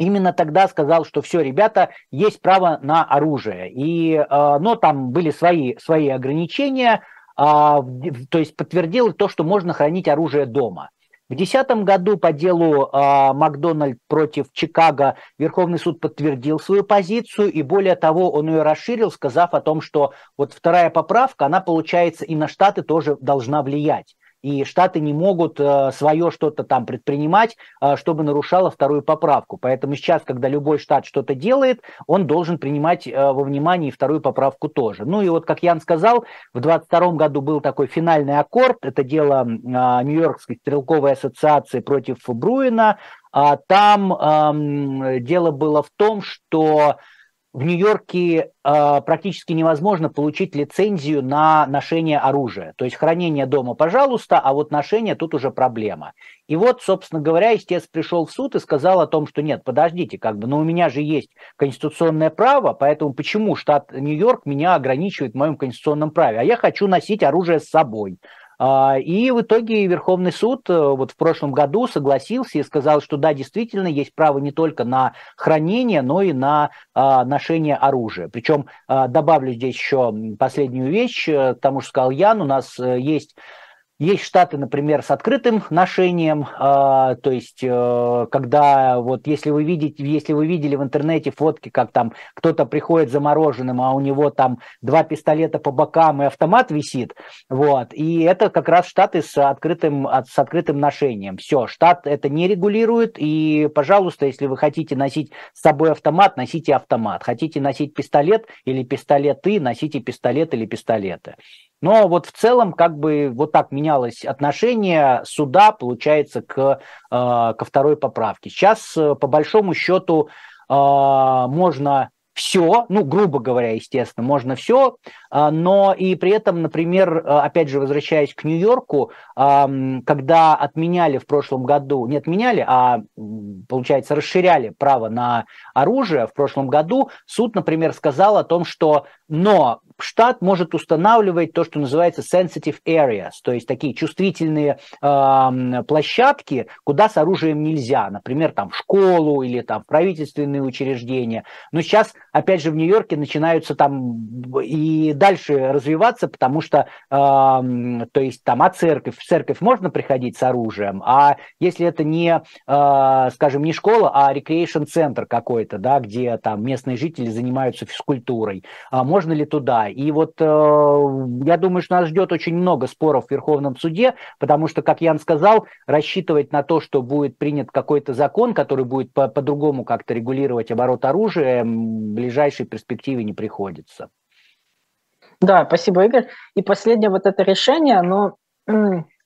именно тогда сказал, что все, ребята, есть право на оружие. И, э, но там были свои, свои ограничения, э, то есть подтвердил то, что можно хранить оружие дома. В 2010 году по делу э, Макдональд против Чикаго Верховный суд подтвердил свою позицию, и более того, он ее расширил, сказав о том, что вот вторая поправка, она, получается, и на Штаты тоже должна влиять и Штаты не могут э, свое что-то там предпринимать, э, чтобы нарушало вторую поправку. Поэтому сейчас, когда любой штат что-то делает, он должен принимать э, во внимание и вторую поправку тоже. Ну и вот, как Ян сказал, в 22 году был такой финальный аккорд, это дело Нью-Йоркской стрелковой ассоциации против Бруина. А там эм, дело было в том, что в Нью-Йорке э, практически невозможно получить лицензию на ношение оружия. То есть хранение дома, пожалуйста, а вот ношение тут уже проблема. И вот, собственно говоря, истец пришел в суд и сказал о том, что нет, подождите, как бы, но у меня же есть конституционное право, поэтому почему штат Нью-Йорк меня ограничивает в моем конституционном праве? А я хочу носить оружие с собой. А, и в итоге Верховный суд э, вот в прошлом году согласился и сказал, что да, действительно есть право не только на хранение, но и на а, ношение оружия. Причем а, добавлю здесь еще последнюю вещь, э, к тому, что сказал Ян, у нас э, есть есть штаты, например, с открытым ношением, э, то есть э, когда вот если вы видите, если вы видели в интернете фотки, как там кто-то приходит замороженным, а у него там два пистолета по бокам и автомат висит, вот, и это как раз штаты с открытым с открытым ношением. Все, штат это не регулирует, и, пожалуйста, если вы хотите носить с собой автомат, носите автомат, хотите носить пистолет или пистолеты, носите пистолет или пистолеты. Но вот в целом как бы вот так менялось отношение суда, получается, к, э, ко второй поправке. Сейчас, э, по большому счету, э, можно все, ну, грубо говоря, естественно, можно все, но и при этом, например, опять же, возвращаясь к Нью-Йорку, когда отменяли в прошлом году, не отменяли, а, получается, расширяли право на оружие в прошлом году, суд, например, сказал о том, что но штат может устанавливать то, что называется sensitive areas, то есть такие чувствительные э, площадки, куда с оружием нельзя, например, там в школу или там в правительственные учреждения. Но сейчас, опять же, в Нью-Йорке начинаются там и дальше развиваться, потому что, э, то есть там, а церковь, в церковь можно приходить с оружием, а если это не, э, скажем, не школа, а recreation центр какой-то, да, где там местные жители занимаются физкультурой, а можно ли туда? И вот э, я думаю, что нас ждет очень много споров в Верховном суде, потому что, как Ян сказал, рассчитывать на то, что будет принят какой-то закон, который будет по- по-другому как-то регулировать оборот оружия, ближайшей перспективе не приходится. Да, спасибо, Игорь. И последнее вот это решение, оно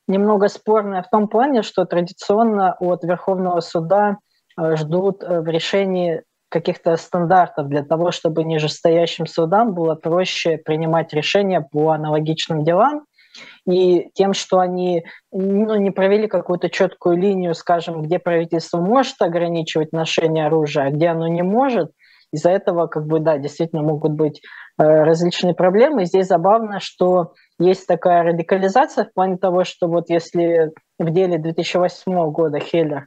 немного спорное в том плане, что традиционно от Верховного суда э, ждут э, в решении каких-то стандартов для того, чтобы нижестоящим судам было проще принимать решения по аналогичным делам. И тем, что они ну, не провели какую-то четкую линию, скажем, где правительство может ограничивать ношение оружия, а где оно не может, из-за этого, как бы, да, действительно могут быть э, различные проблемы. здесь забавно, что есть такая радикализация в плане того, что вот если в деле 2008 года Хеллер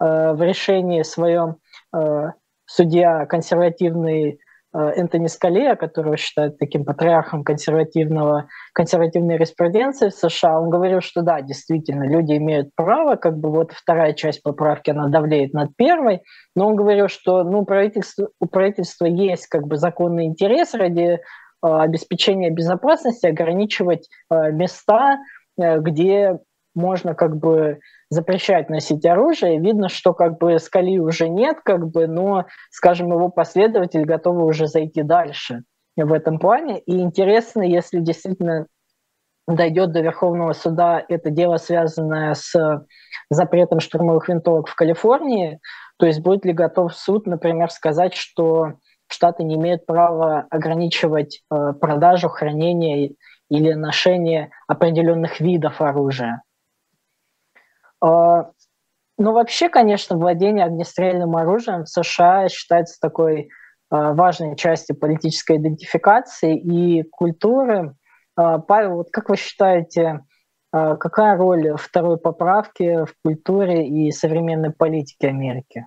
э, в решении своем э, судья консервативный Энтони Скалея, которого считают таким патриархом консервативного, консервативной юриспруденции в США, он говорил, что да, действительно, люди имеют право, как бы вот вторая часть поправки, она давлеет над первой, но он говорил, что ну, правительство, у правительства есть как бы законный интерес ради обеспечения безопасности ограничивать места, где можно как бы запрещать носить оружие. Видно, что как бы Скали уже нет, как бы, но, скажем, его последователи готовы уже зайти дальше в этом плане. И интересно, если действительно дойдет до Верховного суда это дело, связанное с запретом штурмовых винтовок в Калифорнии, то есть будет ли готов суд, например, сказать, что Штаты не имеют права ограничивать э, продажу, хранение или ношение определенных видов оружия. А, ну, вообще, конечно, владение огнестрельным оружием в США считается такой а, важной частью политической идентификации и культуры. А, Павел, вот как вы считаете, какая роль второй поправки в культуре и современной политике Америки?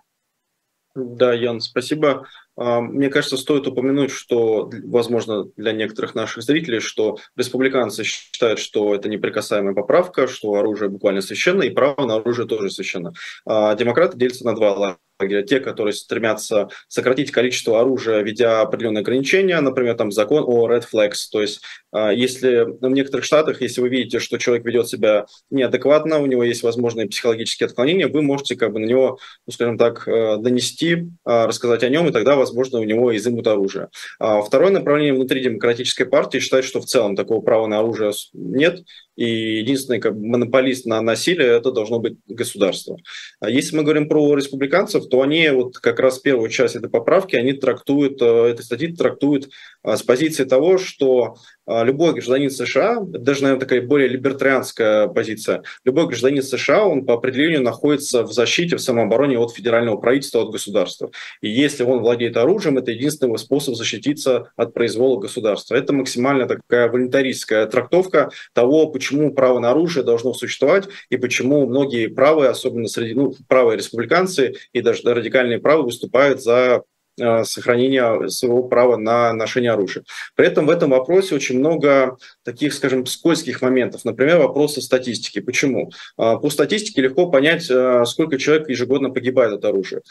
Да, Ян, спасибо. А, мне кажется, стоит упомянуть, что, возможно, для некоторых наших зрителей, что республиканцы считают, что это неприкасаемая поправка, что оружие буквально священно, и право на оружие тоже священно. А демократы делятся на два. Те, которые стремятся сократить количество оружия, введя определенные ограничения, например, там закон о red flags. То есть, а, если в некоторых штатах, если вы видите, что человек ведет себя неадекватно, у него есть возможные психологические отклонения, вы можете как бы на него, ну, скажем так, э, донести, а, рассказать о нем, и тогда, возможно, у него изымут оружие. А второе направление внутри демократической партии считает, что в целом такого права на оружие нет, и единственный как бы, монополист на насилие это должно быть государство. Если мы говорим про республиканцев, то они вот как раз первую часть этой поправки, они трактуют, э, этой статьи трактуют э, с позиции того, что любой гражданин США, даже, наверное, такая более либертарианская позиция, любой гражданин США, он по определению находится в защите, в самообороне от федерального правительства, от государства. И если он владеет оружием, это единственный способ защититься от произвола государства. Это максимально такая волонтаристская трактовка того, почему право на оружие должно существовать и почему многие правые, особенно среди ну, правые республиканцы и даже радикальные правые выступают за сохранения своего права на ношение оружия. При этом в этом вопросе очень много таких, скажем, скользких моментов. Например, вопросы статистики. Почему? А, по статистике легко понять, э, сколько человек ежегодно погибает от оружия.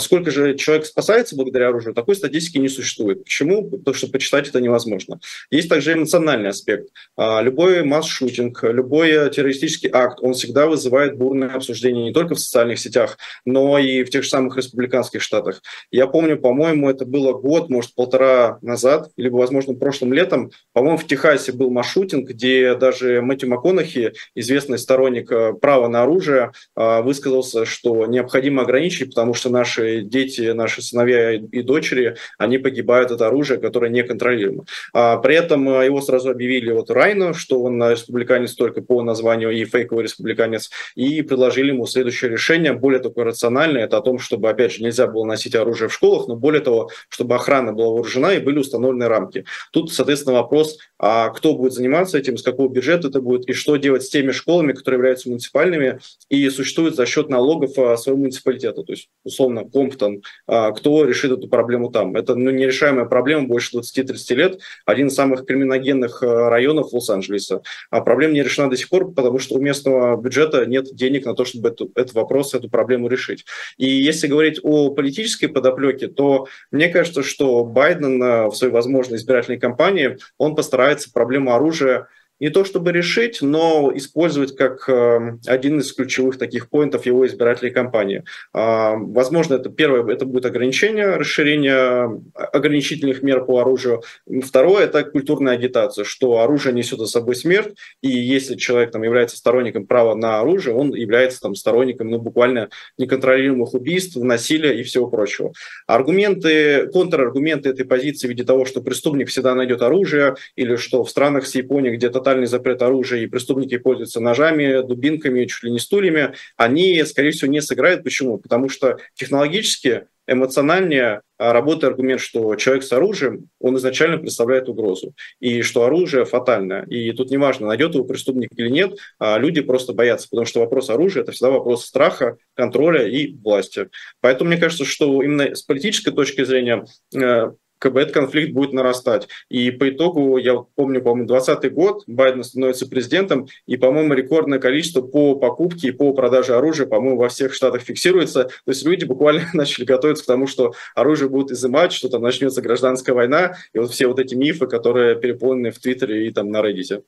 Сколько же человек спасается благодаря оружию, такой статистики не существует. Почему? Потому что почитать это невозможно. Есть также эмоциональный аспект. Любой масс-шутинг, любой террористический акт, он всегда вызывает бурное обсуждение не только в социальных сетях, но и в тех же самых республиканских штатах. Я помню по по-моему, это было год, может, полтора назад, либо, возможно, прошлым летом, по-моему, в Техасе был маршрутинг, где даже Мэтью МакКонахи, известный сторонник э, права на оружие, э, высказался, что необходимо ограничить, потому что наши дети, наши сыновья и дочери, они погибают от оружия, которое неконтролируемо. А при этом э, его сразу объявили вот Райну, что он республиканец только по названию и фейковый республиканец, и предложили ему следующее решение, более такое рациональное, это о том, чтобы, опять же, нельзя было носить оружие в школах, но более того, чтобы охрана была вооружена и были установлены рамки. Тут, соответственно, вопрос, а кто будет заниматься этим, с какого бюджета это будет, и что делать с теми школами, которые являются муниципальными и существуют за счет налогов а, своего муниципалитета, то есть, условно, Комптон, а, кто решит эту проблему там. Это ну, нерешаемая проблема больше 20-30 лет, один из самых криминогенных а, районов Лос-Анджелеса. А проблема не решена до сих пор, потому что у местного бюджета нет денег на то, чтобы эту, этот вопрос, эту проблему решить. И если говорить о политической подоплеке, то мне кажется, что Байден э, в своей возможной избирательной кампании, он постарается проблему оружия не то чтобы решить, но использовать как э, один из ключевых таких поинтов его избирательной кампании. А, возможно, это первое, это будет ограничение, расширение ограничительных мер по оружию. Второе, это культурная агитация, что оружие несет за собой смерть, и если человек там является сторонником права на оружие, он является там сторонником, ну, буквально неконтролируемых убийств, насилия и всего прочего. Аргументы, контраргументы этой позиции в виде того, что преступник всегда найдет оружие, или что в странах с Японией, где то тотальный запрет оружия и преступники пользуются ножами, дубинками, чуть ли не стульями, они, скорее всего, не сыграют. Почему? Потому что технологически эмоциональнее а, работает аргумент, что человек с оружием, он изначально представляет угрозу, и что оружие фатальное. И тут неважно, найдет его преступник или нет, а люди просто боятся, потому что вопрос оружия – это всегда вопрос страха, контроля и власти. Поэтому мне кажется, что именно с политической точки зрения э, этот конфликт будет нарастать. И по итогу, я помню, по-моему, 2020 год, Байден становится президентом, и, по-моему, рекордное количество по покупке и по продаже оружия, по-моему, во всех штатах фиксируется. То есть люди буквально начали готовиться к тому, что оружие будут изымать, что там начнется гражданская война, и вот все вот эти мифы, которые переполнены в Твиттере и там на Reddit.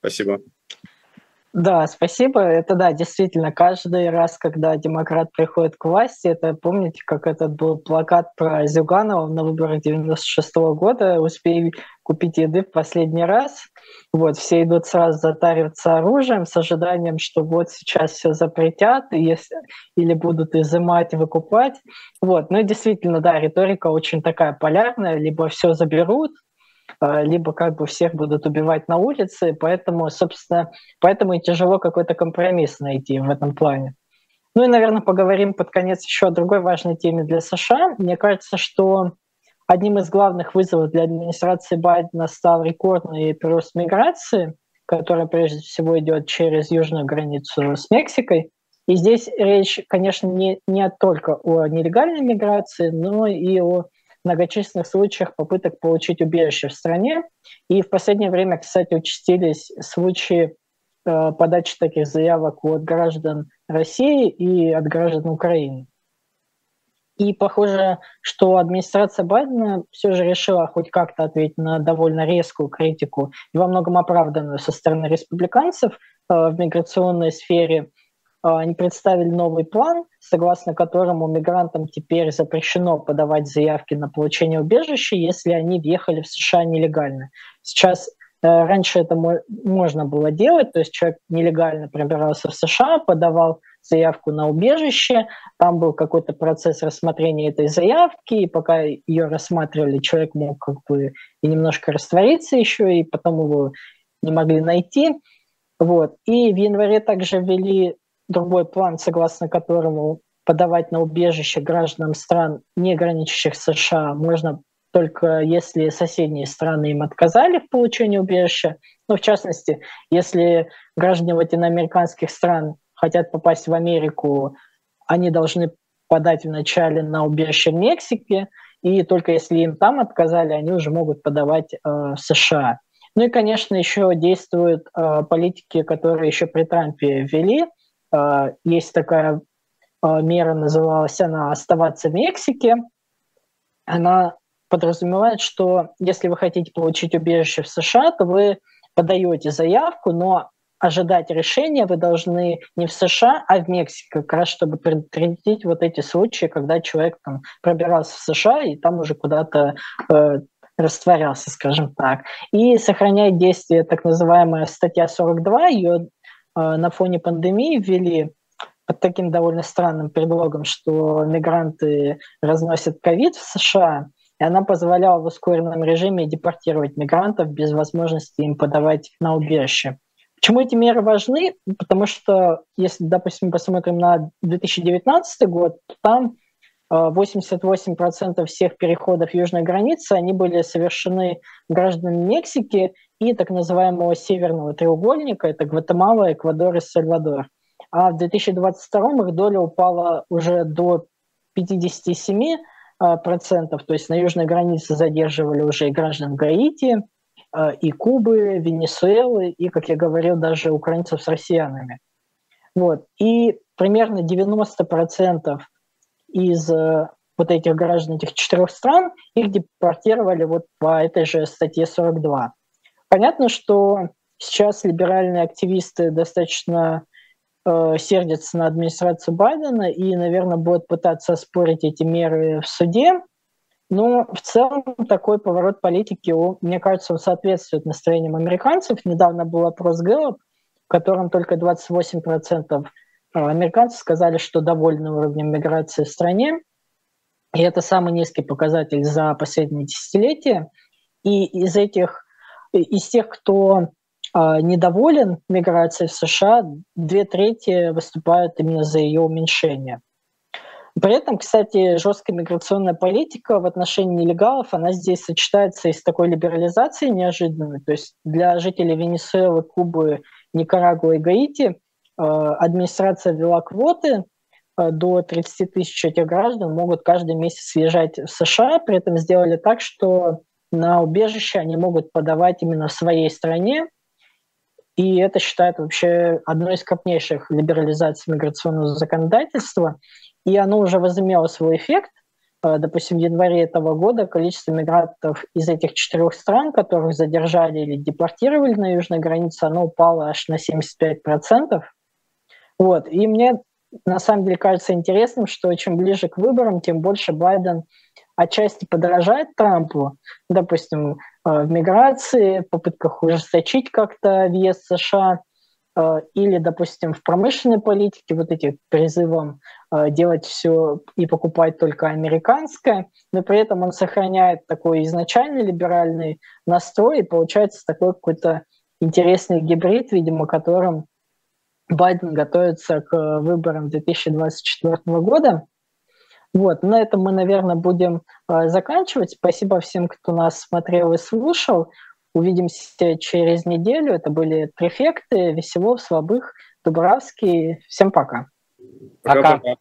Спасибо. Да, спасибо. Это да, действительно, каждый раз, когда демократ приходит к власти, это помните, как этот был плакат про Зюганова на выборах 96 -го года, успей купить еды в последний раз. Вот, все идут сразу затариваться оружием с ожиданием, что вот сейчас все запретят, если, или будут изымать, выкупать. Вот, ну и действительно, да, риторика очень такая полярная, либо все заберут, либо как бы всех будут убивать на улице, поэтому, собственно, поэтому и тяжело какой-то компромисс найти в этом плане. Ну и, наверное, поговорим под конец еще о другой важной теме для США. Мне кажется, что одним из главных вызовов для администрации Байдена стал рекордный прирост миграции, который прежде всего идет через южную границу с Мексикой. И здесь речь, конечно, не, не только о нелегальной миграции, но и о многочисленных случаях попыток получить убежище в стране. И в последнее время, кстати, участились случаи э, подачи таких заявок от граждан России и от граждан Украины. И похоже, что администрация Байдена все же решила хоть как-то ответить на довольно резкую критику и во многом оправданную со стороны республиканцев э, в миграционной сфере – они представили новый план, согласно которому мигрантам теперь запрещено подавать заявки на получение убежища, если они въехали в США нелегально. Сейчас э, раньше это можно было делать, то есть человек нелегально пробирался в США, подавал заявку на убежище, там был какой-то процесс рассмотрения этой заявки, и пока ее рассматривали, человек мог как бы и немножко раствориться еще, и потом его не могли найти. Вот. И в январе также ввели другой план, согласно которому подавать на убежище гражданам стран, не граничащих с США, можно только если соседние страны им отказали в получении убежища. Ну, в частности, если граждане латиноамериканских стран хотят попасть в Америку, они должны подать вначале на убежище в Мексике, и только если им там отказали, они уже могут подавать э, в США. Ну и, конечно, еще действуют э, политики, которые еще при Трампе ввели – есть такая а, мера, называлась она «Оставаться в Мексике». Она подразумевает, что если вы хотите получить убежище в США, то вы подаете заявку, но ожидать решения вы должны не в США, а в Мексике, как раз чтобы предотвратить вот эти случаи, когда человек там пробирался в США и там уже куда-то э, растворялся, скажем так. И сохраняет действие так называемая статья 42, ее на фоне пандемии ввели под таким довольно странным предлогом, что мигранты разносят ковид в США, и она позволяла в ускоренном режиме депортировать мигрантов без возможности им подавать на убежище. Почему эти меры важны? Потому что, если, допустим, посмотрим на 2019 год, то там 88% а, всех переходов южной границы, они были совершены гражданами Мексики и так называемого северного треугольника, это Гватемала, Эквадор и Сальвадор. А в 2022 их доля упала уже до 57%, а, процентов, то есть на южной границе задерживали уже и граждан Гаити, а, и Кубы, Венесуэлы, и, как я говорил, даже украинцев с россиянами. Вот. И примерно 90% из э, вот этих граждан этих четырех стран, их депортировали вот по этой же статье 42. Понятно, что сейчас либеральные активисты достаточно э, сердятся на администрацию Байдена и, наверное, будут пытаться оспорить эти меры в суде. Но в целом такой поворот политики, мне кажется, он соответствует настроениям американцев. Недавно был опрос Gallup, в котором только 28% э, американцев сказали, что довольны уровнем миграции в стране. И это самый низкий показатель за последние десятилетия. И из этих из тех, кто а, недоволен миграцией в США, две трети выступают именно за ее уменьшение. При этом, кстати, жесткая миграционная политика в отношении нелегалов, она здесь сочетается и с такой либерализацией неожиданной. То есть для жителей Венесуэлы, Кубы, Никарагуа и Гаити администрация ввела квоты до 30 тысяч этих граждан могут каждый месяц съезжать в США, при этом сделали так, что на убежище они могут подавать именно в своей стране, и это считают вообще одной из крупнейших либерализаций миграционного законодательства, и оно уже возымело свой эффект. Э, допустим, в январе этого года количество мигрантов из этих четырех стран, которых задержали или депортировали на южной границе, оно упало аж на 75%. Вот. И мне на самом деле кажется интересным, что чем ближе к выборам, тем больше Байден отчасти подражает Трампу, допустим, э, в миграции, попытках ужесточить как-то въезд США, э, или, допустим, в промышленной политике, вот эти призывом э, делать все и покупать только американское, но при этом он сохраняет такой изначальный либеральный настрой, и получается такой какой-то интересный гибрид, видимо, которым Байден готовится к выборам 2024 года. Вот, на этом мы, наверное, будем э, заканчивать. Спасибо всем, кто нас смотрел и слушал. Увидимся через неделю. Это были префекты Веселов, Слабых, Дубравский. Всем пока. Пока. пока.